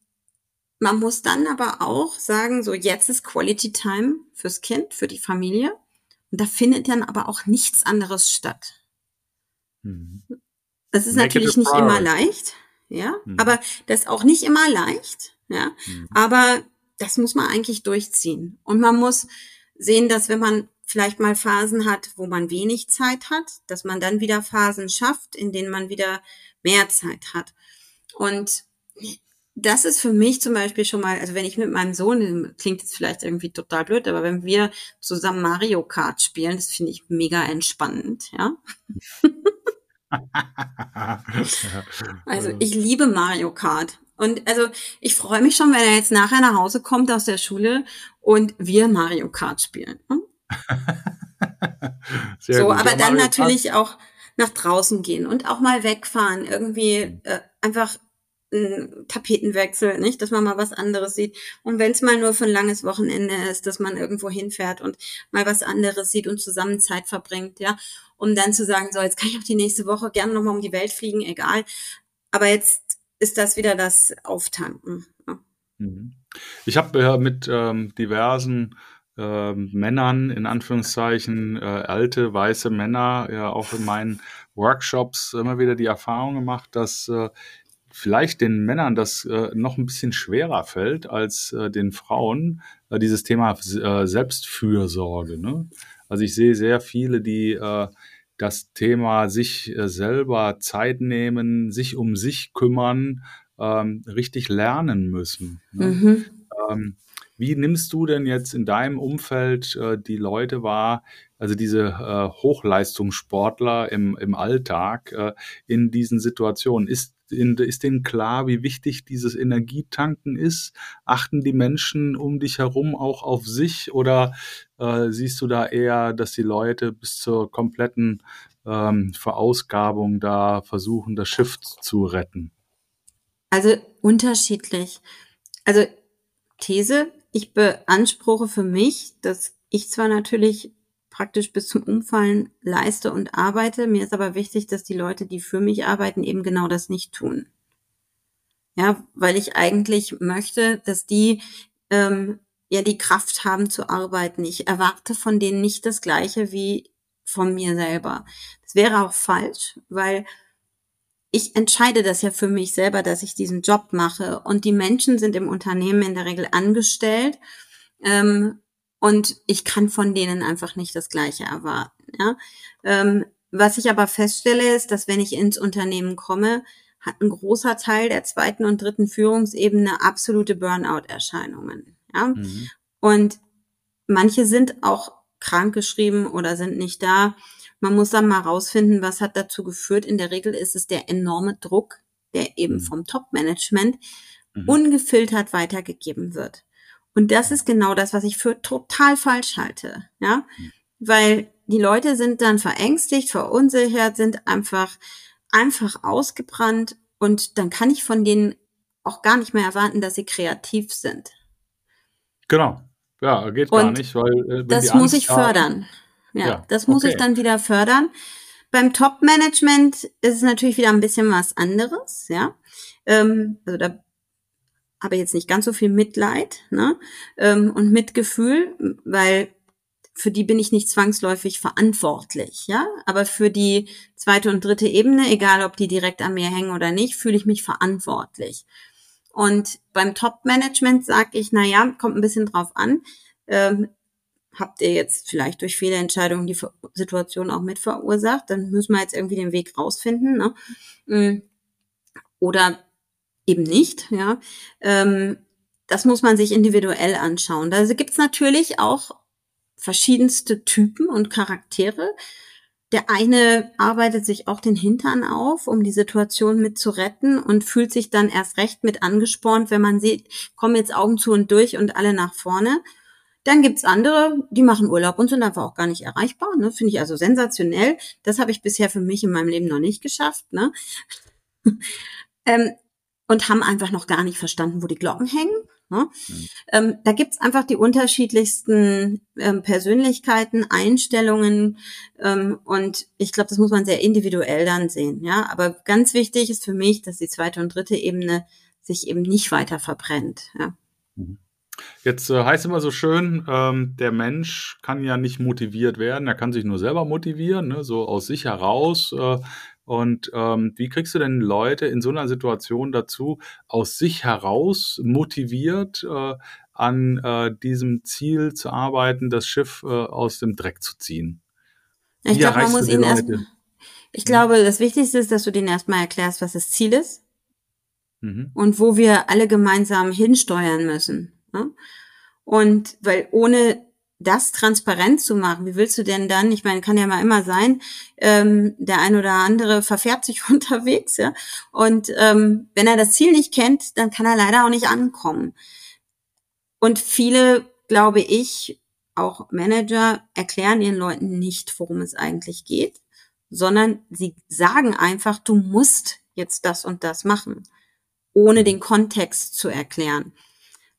man muss dann aber auch sagen, so jetzt ist Quality Time fürs Kind, für die Familie. Und da findet dann aber auch nichts anderes statt. Mhm. Das ist Make natürlich nicht immer leicht, ja, mhm. aber das ist auch nicht immer leicht, ja, mhm. aber das muss man eigentlich durchziehen. Und man muss sehen, dass wenn man vielleicht mal Phasen hat, wo man wenig Zeit hat, dass man dann wieder Phasen schafft, in denen man wieder mehr Zeit hat. Und das ist für mich zum Beispiel schon mal, also wenn ich mit meinem Sohn, klingt jetzt vielleicht irgendwie total blöd, aber wenn wir zusammen Mario Kart spielen, das finde ich mega entspannend, ja. also ich liebe Mario Kart. Und also ich freue mich schon, wenn er jetzt nachher nach Hause kommt aus der Schule und wir Mario Kart spielen. Hm? so, gut. aber ja, dann Mario natürlich Kart. auch nach draußen gehen und auch mal wegfahren, irgendwie äh, einfach ein Tapetenwechsel, nicht, dass man mal was anderes sieht. Und wenn es mal nur für ein langes Wochenende ist, dass man irgendwo hinfährt und mal was anderes sieht und zusammen Zeit verbringt, ja, um dann zu sagen, so, jetzt kann ich auch die nächste Woche gerne nochmal um die Welt fliegen, egal. Aber jetzt ist das wieder das Auftanken. Ja. Mhm. Ich habe äh, mit ähm, diversen äh, Männern, in Anführungszeichen, äh, alte weiße Männer, ja auch in meinen Workshops immer wieder die Erfahrung gemacht, dass äh, vielleicht den Männern das äh, noch ein bisschen schwerer fällt als äh, den Frauen, äh, dieses Thema äh, Selbstfürsorge. Ne? Also ich sehe sehr viele, die äh, das Thema sich äh, selber Zeit nehmen, sich um sich kümmern, ähm, richtig lernen müssen. Ne? Mhm. Ähm, wie nimmst du denn jetzt in deinem Umfeld die Leute wahr, also diese äh, Hochleistungssportler im, im Alltag äh, in diesen Situationen? Ist, ist denen klar, wie wichtig dieses Energietanken ist? Achten die Menschen um dich herum auch auf sich oder äh, siehst du da eher, dass die Leute bis zur kompletten ähm, Verausgabung da versuchen, das Schiff zu retten? Also unterschiedlich. Also These, ich beanspruche für mich, dass ich zwar natürlich praktisch bis zum Umfallen leiste und arbeite, mir ist aber wichtig, dass die Leute, die für mich arbeiten, eben genau das nicht tun. Ja, weil ich eigentlich möchte, dass die ähm, ja die Kraft haben zu arbeiten. Ich erwarte von denen nicht das Gleiche wie von mir selber. Das wäre auch falsch, weil ich entscheide das ja für mich selber, dass ich diesen Job mache. Und die Menschen sind im Unternehmen in der Regel angestellt. Ähm, und ich kann von denen einfach nicht das Gleiche erwarten. Ja? Ähm, was ich aber feststelle, ist, dass wenn ich ins Unternehmen komme, hat ein großer Teil der zweiten und dritten Führungsebene absolute Burnout-Erscheinungen. Ja? Mhm. Und manche sind auch krankgeschrieben oder sind nicht da. Man muss dann mal rausfinden, was hat dazu geführt. In der Regel ist es der enorme Druck, der eben mhm. vom Top-Management mhm. ungefiltert weitergegeben wird. Und das ist genau das, was ich für total falsch halte, ja, mhm. weil die Leute sind dann verängstigt, verunsichert, sind einfach, einfach ausgebrannt und dann kann ich von denen auch gar nicht mehr erwarten, dass sie kreativ sind. Genau. Ja, geht und gar nicht, weil äh, das muss ich fördern. Ja, ja. das muss okay. ich dann wieder fördern. Beim Top-Management ist es natürlich wieder ein bisschen was anderes, ja. Ähm, also da ich jetzt nicht ganz so viel Mitleid ne? ähm, und Mitgefühl, weil für die bin ich nicht zwangsläufig verantwortlich, ja. Aber für die zweite und dritte Ebene, egal ob die direkt an mir hängen oder nicht, fühle ich mich verantwortlich. Und beim Top-Management sage ich, na ja, kommt ein bisschen drauf an. Ähm, habt ihr jetzt vielleicht durch viele Entscheidungen die Situation auch mit verursacht, dann müssen wir jetzt irgendwie den Weg rausfinden. Ne? Mm. Oder eben nicht, ja. Ähm, das muss man sich individuell anschauen. Da gibt es natürlich auch verschiedenste Typen und Charaktere. Der eine arbeitet sich auch den Hintern auf, um die Situation mit zu retten und fühlt sich dann erst recht mit angespornt, wenn man sieht, kommen jetzt Augen zu und durch und alle nach vorne. Dann gibt's andere, die machen Urlaub und sind einfach auch gar nicht erreichbar. Ne? Finde ich also sensationell. Das habe ich bisher für mich in meinem Leben noch nicht geschafft. Ne? ähm, und haben einfach noch gar nicht verstanden, wo die Glocken hängen. Ne? Mhm. Ähm, da gibt's einfach die unterschiedlichsten ähm, Persönlichkeiten, Einstellungen ähm, und ich glaube, das muss man sehr individuell dann sehen. Ja, aber ganz wichtig ist für mich, dass die zweite und dritte Ebene sich eben nicht weiter verbrennt. Ja. Mhm. Jetzt äh, heißt immer so schön, ähm, der Mensch kann ja nicht motiviert werden, er kann sich nur selber motivieren, ne, so aus sich heraus. Äh, und ähm, wie kriegst du denn Leute in so einer Situation dazu, aus sich heraus motiviert äh, an äh, diesem Ziel zu arbeiten, das Schiff äh, aus dem Dreck zu ziehen? Ich glaube, man muss ihn erst. Ich hm? glaube, das Wichtigste ist, dass du denen erstmal erklärst, was das Ziel ist mhm. und wo wir alle gemeinsam hinsteuern müssen. Ne? Und weil ohne das transparent zu machen, wie willst du denn dann, ich meine, kann ja mal immer sein, ähm, der ein oder andere verfährt sich unterwegs, ja, und ähm, wenn er das Ziel nicht kennt, dann kann er leider auch nicht ankommen. Und viele, glaube ich, auch Manager erklären ihren Leuten nicht, worum es eigentlich geht, sondern sie sagen einfach, du musst jetzt das und das machen, ohne den Kontext zu erklären.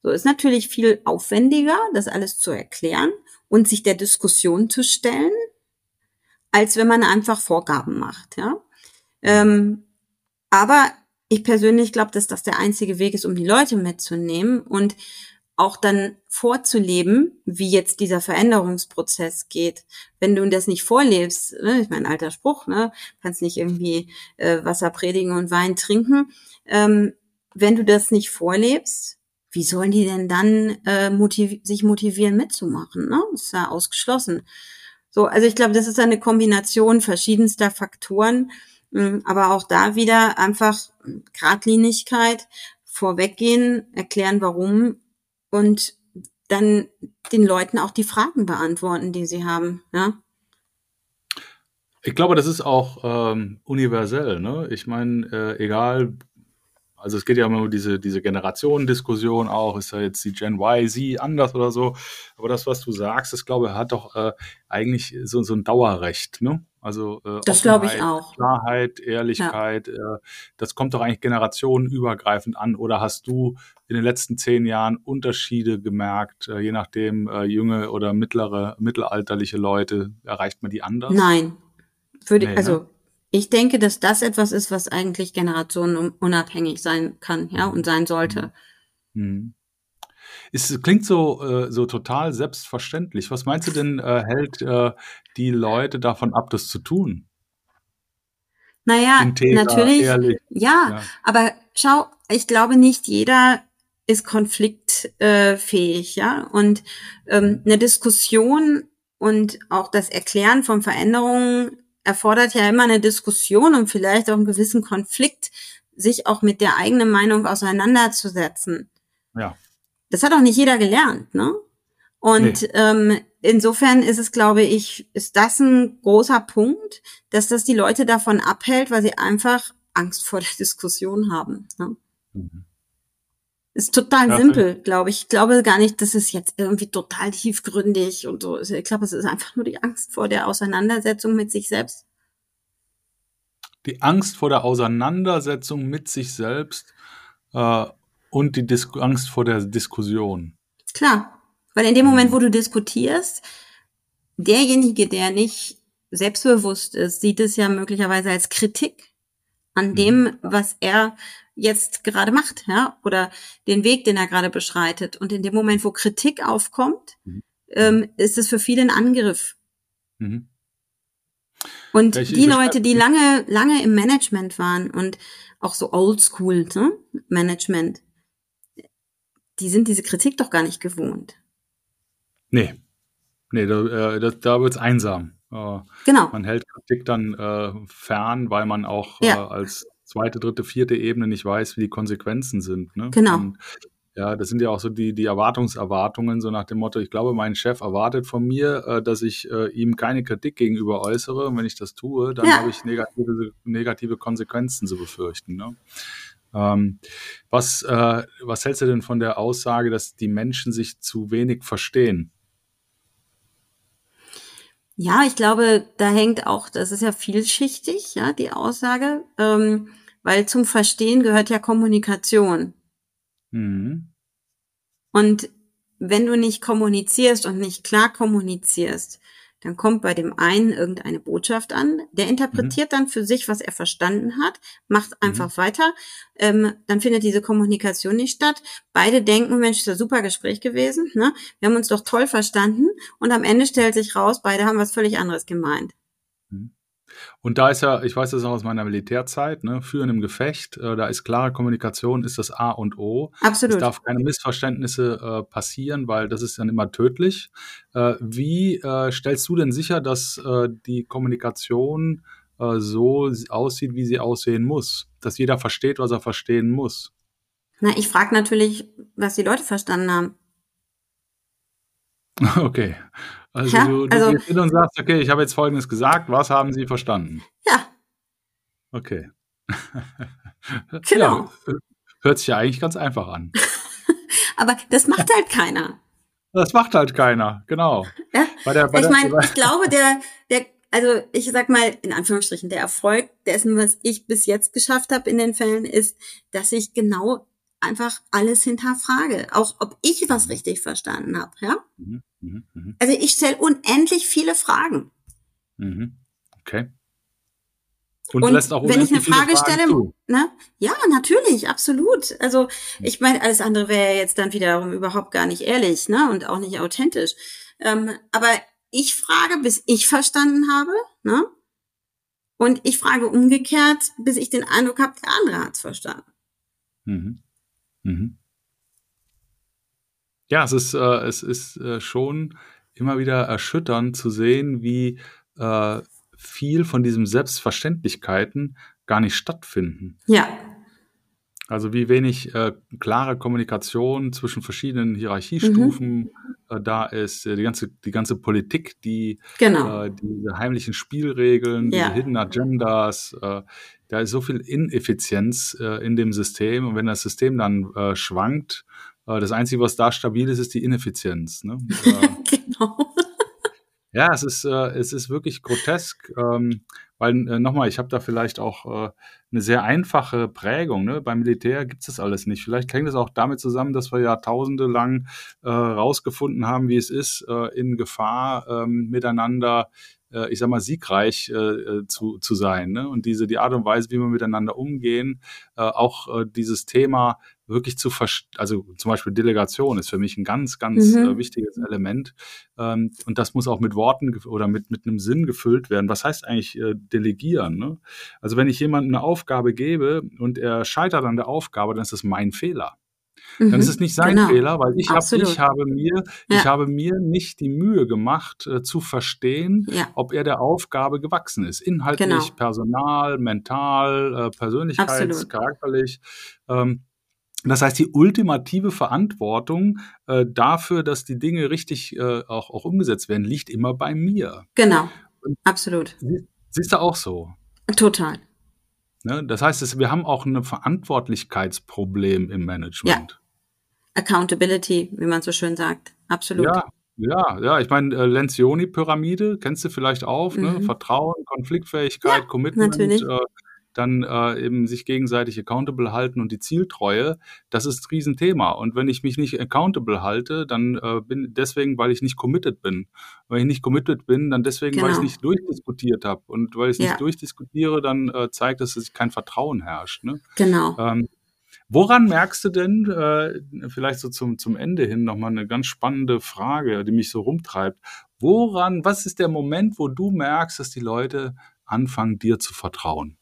So ist natürlich viel aufwendiger, das alles zu erklären und sich der Diskussion zu stellen, als wenn man einfach Vorgaben macht, ja. Ähm, aber ich persönlich glaube, dass das der einzige Weg ist, um die Leute mitzunehmen und auch dann vorzuleben, wie jetzt dieser Veränderungsprozess geht. Wenn du das nicht vorlebst, ne, ich meine, alter Spruch, ne, kannst nicht irgendwie äh, Wasser predigen und Wein trinken. Ähm, wenn du das nicht vorlebst, wie sollen die denn dann äh, motiv sich motivieren mitzumachen? Ne? Das ist ja ausgeschlossen. So, also ich glaube, das ist eine Kombination verschiedenster Faktoren, hm, aber auch da wieder einfach Gradlinigkeit, vorweggehen, erklären, warum und dann den Leuten auch die Fragen beantworten, die sie haben. Ja? Ich glaube, das ist auch ähm, universell. Ne? Ich meine, äh, egal also es geht ja immer um diese, diese Generationendiskussion auch, ist ja jetzt die Gen Y, Z anders oder so. Aber das, was du sagst, das glaube ich, hat doch äh, eigentlich so, so ein Dauerrecht, ne? Also äh, das glaube ich auch. Klarheit, Ehrlichkeit, ja. äh, das kommt doch eigentlich generationenübergreifend an. Oder hast du in den letzten zehn Jahren Unterschiede gemerkt, äh, je nachdem äh, junge oder mittlere, mittelalterliche Leute, erreicht man die anders? Nein, würde nee, also ne? Ich denke, dass das etwas ist, was eigentlich generationenunabhängig sein kann, ja, und sein sollte. Mhm. Es klingt so, äh, so total selbstverständlich. Was meinst du denn, äh, hält äh, die Leute davon ab, das zu tun? Naja, Integer, natürlich. Ehrlich. Ja, ja, aber schau, ich glaube, nicht jeder ist konfliktfähig, ja. Und ähm, eine Diskussion und auch das Erklären von Veränderungen erfordert ja immer eine Diskussion und vielleicht auch einen gewissen Konflikt, sich auch mit der eigenen Meinung auseinanderzusetzen. Ja. Das hat auch nicht jeder gelernt, ne? Und nee. ähm, insofern ist es, glaube ich, ist das ein großer Punkt, dass das die Leute davon abhält, weil sie einfach Angst vor der Diskussion haben. Ne? Mhm. Ist total ja, simpel, glaube ich. Ich glaube gar nicht, dass es jetzt irgendwie total tiefgründig und so ist. Ich glaube, es ist einfach nur die Angst vor der Auseinandersetzung mit sich selbst. Die Angst vor der Auseinandersetzung mit sich selbst äh, und die Dis Angst vor der Diskussion. Klar, weil in dem Moment, wo du diskutierst, derjenige, der nicht selbstbewusst ist, sieht es ja möglicherweise als Kritik an mhm. dem, was er jetzt gerade macht, ja, oder den Weg, den er gerade beschreitet. Und in dem Moment, wo Kritik aufkommt, mhm. ähm, ist es für viele ein Angriff. Mhm. Und Welche die Leute, die lange, lange im Management waren und auch so oldschool ne? Management, die sind diese Kritik doch gar nicht gewohnt. Nee. Nee, da, äh, da, da wird's einsam. Äh, genau. Man hält Kritik dann äh, fern, weil man auch ja. äh, als zweite, dritte, vierte Ebene nicht weiß, wie die Konsequenzen sind. Ne? Genau. Und, ja, das sind ja auch so die, die Erwartungserwartungen, so nach dem Motto, ich glaube, mein Chef erwartet von mir, äh, dass ich äh, ihm keine Kritik gegenüber äußere. Und wenn ich das tue, dann ja. habe ich negative, negative Konsequenzen zu befürchten. Ne? Ähm, was, äh, was hältst du denn von der Aussage, dass die Menschen sich zu wenig verstehen? Ja, ich glaube, da hängt auch, das ist ja vielschichtig, ja, die Aussage, ähm, weil zum Verstehen gehört ja Kommunikation. Mhm. Und wenn du nicht kommunizierst und nicht klar kommunizierst, dann kommt bei dem einen irgendeine Botschaft an, der interpretiert mhm. dann für sich, was er verstanden hat, macht mhm. einfach mhm. weiter, ähm, dann findet diese Kommunikation nicht statt. Beide denken, Mensch, ist ein super Gespräch gewesen, ne? wir haben uns doch toll verstanden und am Ende stellt sich raus, beide haben was völlig anderes gemeint. Und da ist ja, ich weiß das auch aus meiner Militärzeit, ne, führen im Gefecht, äh, da ist klare Kommunikation, ist das A und O. Absolut. Es darf keine Missverständnisse äh, passieren, weil das ist dann immer tödlich. Äh, wie äh, stellst du denn sicher, dass äh, die Kommunikation äh, so aussieht, wie sie aussehen muss? Dass jeder versteht, was er verstehen muss? Na, ich frage natürlich, was die Leute verstanden haben. Okay. Also ja, du, du also, gehst hin und sagst, okay, ich habe jetzt Folgendes gesagt, was haben Sie verstanden? Ja. Okay. Genau. Ja, hört sich ja eigentlich ganz einfach an. Aber das macht halt keiner. Das macht halt keiner, genau. Ja? Bei der, bei ich meine, ich glaube, der, der, also ich sag mal in Anführungsstrichen, der Erfolg dessen, was ich bis jetzt geschafft habe in den Fällen, ist, dass ich genau einfach alles hinterfrage, auch ob ich was richtig verstanden habe, ja? Mhm, mh, mh. Also ich stelle unendlich viele Fragen. Mhm. Okay. Und, und lässt auch wenn ich eine Frage stelle, ne? Ja, natürlich, absolut. Also hm. ich meine, alles andere wäre jetzt dann wiederum überhaupt gar nicht ehrlich, ne? Und auch nicht authentisch. Ähm, aber ich frage, bis ich verstanden habe, ne? Und ich frage umgekehrt, bis ich den Eindruck habe, der andere hat's verstanden. Mhm. Mhm. Ja, es ist, äh, es ist äh, schon immer wieder erschütternd zu sehen, wie äh, viel von diesen Selbstverständlichkeiten gar nicht stattfinden. Ja. Also wie wenig äh, klare Kommunikation zwischen verschiedenen Hierarchiestufen mhm. äh, da ist, die ganze, die ganze Politik, die genau. äh, diese heimlichen Spielregeln, ja. die Hidden Agendas, äh, da ist so viel Ineffizienz äh, in dem System und wenn das System dann äh, schwankt, äh, das Einzige, was da stabil ist, ist die Ineffizienz. Ne? genau. Ja, es ist, äh, es ist wirklich grotesk, ähm, weil äh, nochmal, ich habe da vielleicht auch äh, eine sehr einfache Prägung. Ne? Beim Militär gibt es das alles nicht. Vielleicht hängt es auch damit zusammen, dass wir Jahrtausende lang äh, rausgefunden haben, wie es ist, äh, in Gefahr ähm, miteinander äh, ich sag mal, siegreich äh, äh, zu, zu sein. Ne? Und diese, die Art und Weise, wie wir miteinander umgehen, äh, auch äh, dieses Thema wirklich zu verstehen, also zum Beispiel Delegation ist für mich ein ganz, ganz mhm. äh, wichtiges Element. Ähm, und das muss auch mit Worten oder mit, mit einem Sinn gefüllt werden. Was heißt eigentlich äh, delegieren? Ne? Also wenn ich jemandem eine Aufgabe gebe und er scheitert an der Aufgabe, dann ist das mein Fehler dann ist mhm. es nicht sein genau. Fehler, weil ich, hab, ich habe mir, ja. ich habe mir nicht die Mühe gemacht, äh, zu verstehen, ja. ob er der Aufgabe gewachsen ist. Inhaltlich, genau. personal, mental, äh, persönlichkeits, charakterlich. Ähm, das heißt, die ultimative Verantwortung äh, dafür, dass die Dinge richtig äh, auch, auch umgesetzt werden, liegt immer bei mir. Genau, Und absolut. Siehst du auch so? Total. Ne? Das heißt, wir haben auch ein Verantwortlichkeitsproblem im Management. Ja. Accountability, wie man so schön sagt. Absolut. Ja, ja, ja. Ich meine, äh, Lencioni-Pyramide kennst du vielleicht auch, ne? mhm. ne? Vertrauen, Konfliktfähigkeit, ja, Commitment, natürlich. Äh, dann äh, eben sich gegenseitig accountable halten und die Zieltreue, das ist ein Riesenthema. Und wenn ich mich nicht accountable halte, dann äh, bin deswegen, weil ich nicht committed bin. Wenn ich nicht committed bin, dann deswegen, genau. weil ich genau. nicht durchdiskutiert habe. Und weil ich ja. nicht durchdiskutiere, dann äh, zeigt es, dass kein Vertrauen herrscht. Ne? Genau. Ähm, Woran merkst du denn, äh, vielleicht so zum, zum Ende hin nochmal eine ganz spannende Frage, die mich so rumtreibt. Woran, was ist der Moment, wo du merkst, dass die Leute anfangen, dir zu vertrauen?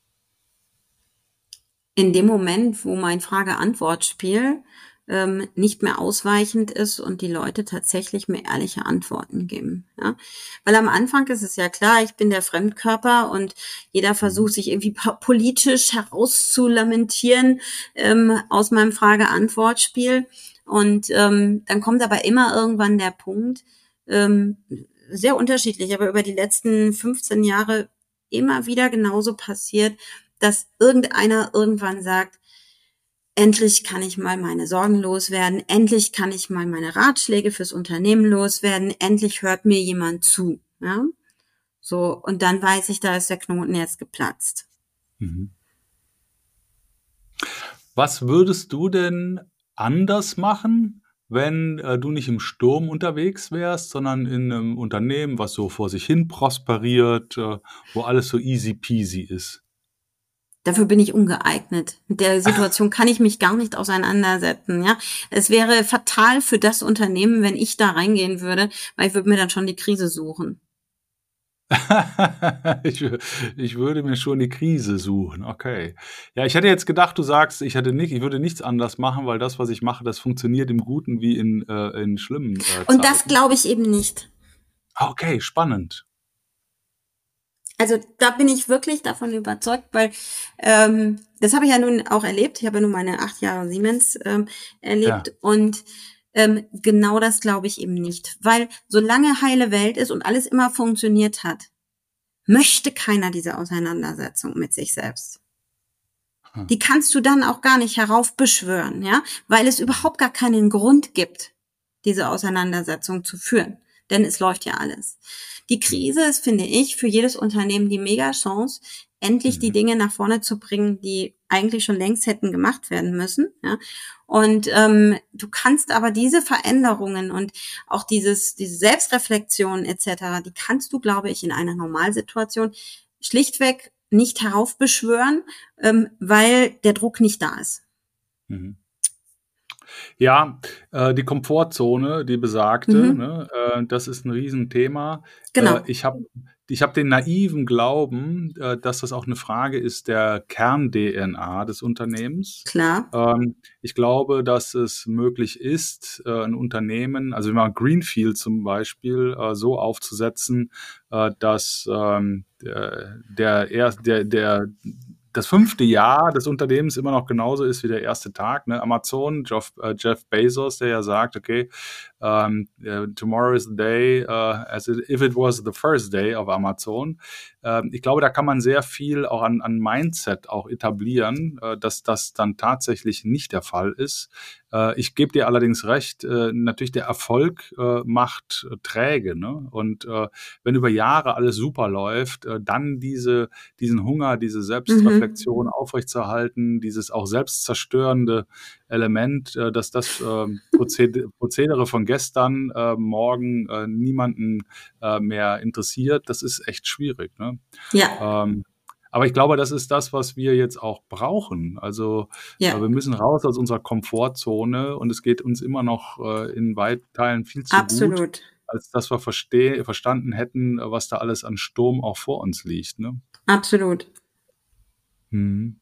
In dem Moment, wo mein Frage-Antwort-Spiel ähm, nicht mehr ausweichend ist und die Leute tatsächlich mir ehrliche Antworten geben. Ja? Weil am Anfang ist es ja klar, ich bin der Fremdkörper und jeder versucht sich irgendwie politisch herauszulamentieren ähm, aus meinem Frage-Antwort-Spiel. Und ähm, dann kommt aber immer irgendwann der Punkt, ähm, sehr unterschiedlich, aber über die letzten 15 Jahre immer wieder genauso passiert, dass irgendeiner irgendwann sagt, endlich kann ich mal meine Sorgen loswerden, endlich kann ich mal meine Ratschläge fürs Unternehmen loswerden, endlich hört mir jemand zu. Ja? So, und dann weiß ich, da ist der Knoten jetzt geplatzt. Mhm. Was würdest du denn anders machen, wenn äh, du nicht im Sturm unterwegs wärst, sondern in einem Unternehmen, was so vor sich hin prosperiert, äh, wo alles so easy peasy ist? Dafür bin ich ungeeignet. Mit der Situation kann ich mich gar nicht auseinandersetzen. Ja, es wäre fatal für das Unternehmen, wenn ich da reingehen würde, weil ich würde mir dann schon die Krise suchen. ich, ich, würde mir schon die Krise suchen. Okay. Ja, ich hätte jetzt gedacht, du sagst, ich hätte nicht, ich würde nichts anders machen, weil das, was ich mache, das funktioniert im Guten wie in, äh, in schlimmen. Äh, Und das glaube ich eben nicht. Okay, spannend. Also da bin ich wirklich davon überzeugt, weil ähm, das habe ich ja nun auch erlebt. Ich habe ja nun meine acht Jahre Siemens ähm, erlebt ja. und ähm, genau das glaube ich eben nicht, weil solange heile Welt ist und alles immer funktioniert hat, möchte keiner diese Auseinandersetzung mit sich selbst. Hm. Die kannst du dann auch gar nicht heraufbeschwören, ja, weil es überhaupt gar keinen Grund gibt, diese Auseinandersetzung zu führen denn es läuft ja alles. Die Krise ist, finde ich, für jedes Unternehmen die Mega-Chance, endlich die mhm. Dinge nach vorne zu bringen, die eigentlich schon längst hätten gemacht werden müssen. Ja? Und ähm, du kannst aber diese Veränderungen und auch dieses, diese Selbstreflexion etc., die kannst du, glaube ich, in einer Normalsituation schlichtweg nicht heraufbeschwören, ähm, weil der Druck nicht da ist. Mhm. Ja, äh, die Komfortzone, die besagte, mhm. ne, äh, das ist ein Riesenthema. Genau. Äh, ich habe ich hab den naiven Glauben, äh, dass das auch eine Frage ist der Kern-DNA des Unternehmens. Klar. Ähm, ich glaube, dass es möglich ist, äh, ein Unternehmen, also wie man Greenfield zum Beispiel, äh, so aufzusetzen, dass ähm, der, der, der, der das fünfte Jahr des Unternehmens immer noch genauso ist wie der erste Tag. Ne? Amazon, Jeff, äh, Jeff Bezos, der ja sagt, okay, um, uh, tomorrow is the day uh, as it, if it was the first day of Amazon. Uh, ich glaube, da kann man sehr viel auch an, an Mindset auch etablieren, äh, dass das dann tatsächlich nicht der Fall ist. Äh, ich gebe dir allerdings recht, äh, natürlich der Erfolg macht träge. Ne? Und wenn über Jahre alles super läuft, dann diese, diesen Hunger, diese Selbstreflexion mhm. aufrechtzuerhalten, dieses auch selbstzerstörende Element, dass das Prozed Prozedere von gestern äh, morgen äh, niemanden äh, mehr interessiert, das ist echt schwierig. Ne? Ja. Ähm, aber ich glaube, das ist das, was wir jetzt auch brauchen. Also ja. äh, wir müssen raus aus unserer Komfortzone und es geht uns immer noch äh, in weiten Teilen viel zu Absolut. gut, als dass wir versteh verstanden hätten, was da alles an Sturm auch vor uns liegt. Ne? Absolut. Hm.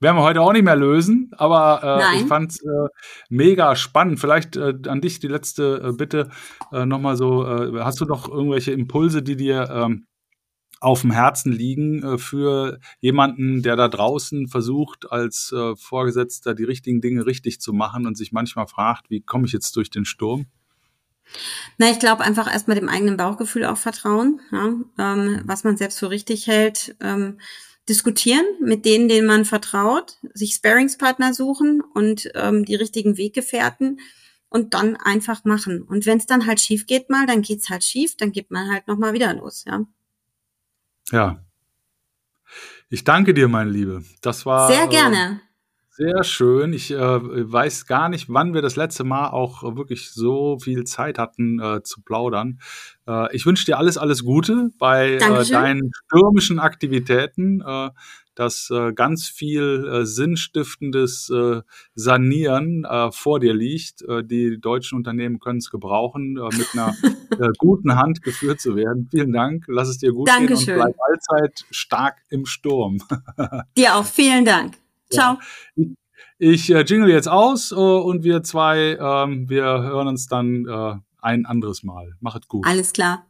Werden wir heute auch nicht mehr lösen, aber äh, ich fand es äh, mega spannend. Vielleicht äh, an dich die letzte äh, Bitte äh, nochmal so, äh, hast du noch irgendwelche Impulse, die dir ähm, auf dem Herzen liegen äh, für jemanden, der da draußen versucht, als äh, Vorgesetzter die richtigen Dinge richtig zu machen und sich manchmal fragt, wie komme ich jetzt durch den Sturm? Na, ich glaube einfach erstmal dem eigenen Bauchgefühl auch vertrauen, ja? ähm, was man selbst für richtig hält. Ähm, diskutieren mit denen, denen man vertraut, sich Sparingspartner suchen und ähm, die richtigen Weggefährten und dann einfach machen. Und wenn es dann halt schief geht mal, dann geht's halt schief, dann geht man halt nochmal wieder los, ja. Ja. Ich danke dir, meine Liebe. Das war sehr gerne. Sehr schön. Ich äh, weiß gar nicht, wann wir das letzte Mal auch wirklich so viel Zeit hatten äh, zu plaudern. Äh, ich wünsche dir alles, alles Gute bei äh, deinen stürmischen Aktivitäten, äh, dass äh, ganz viel sinnstiftendes Sanieren vor dir liegt. Die deutschen Unternehmen können es gebrauchen, mit einer guten Hand geführt zu werden. Vielen Dank, lass es dir gut Dankeschön. gehen und bleib allzeit stark im Sturm. dir auch, vielen Dank. Ciao. Ja. Ich äh, jingle jetzt aus äh, und wir zwei, ähm, wir hören uns dann äh, ein anderes Mal. Machet gut. Alles klar.